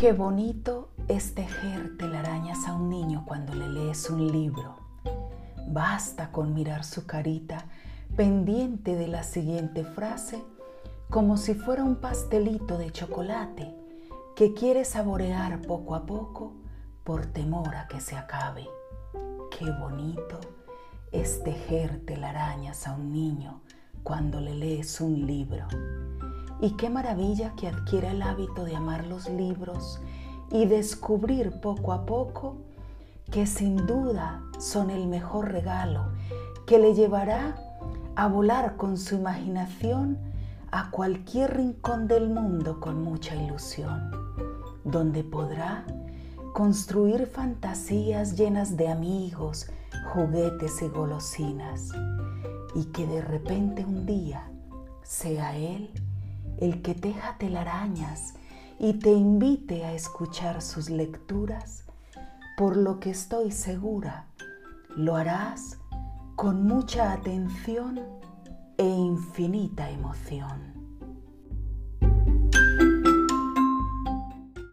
Qué bonito es tejer telarañas a un niño cuando le lees un libro. Basta con mirar su carita pendiente de la siguiente frase como si fuera un pastelito de chocolate que quiere saborear poco a poco por temor a que se acabe. Qué bonito es tejer telarañas a un niño cuando le lees un libro. Y qué maravilla que adquiera el hábito de amar los libros y descubrir poco a poco que sin duda son el mejor regalo que le llevará a volar con su imaginación a cualquier rincón del mundo con mucha ilusión, donde podrá construir fantasías llenas de amigos, juguetes y golosinas, y que de repente un día sea él el que teja telarañas y te invite a escuchar sus lecturas, por lo que estoy segura, lo harás con mucha atención e infinita emoción.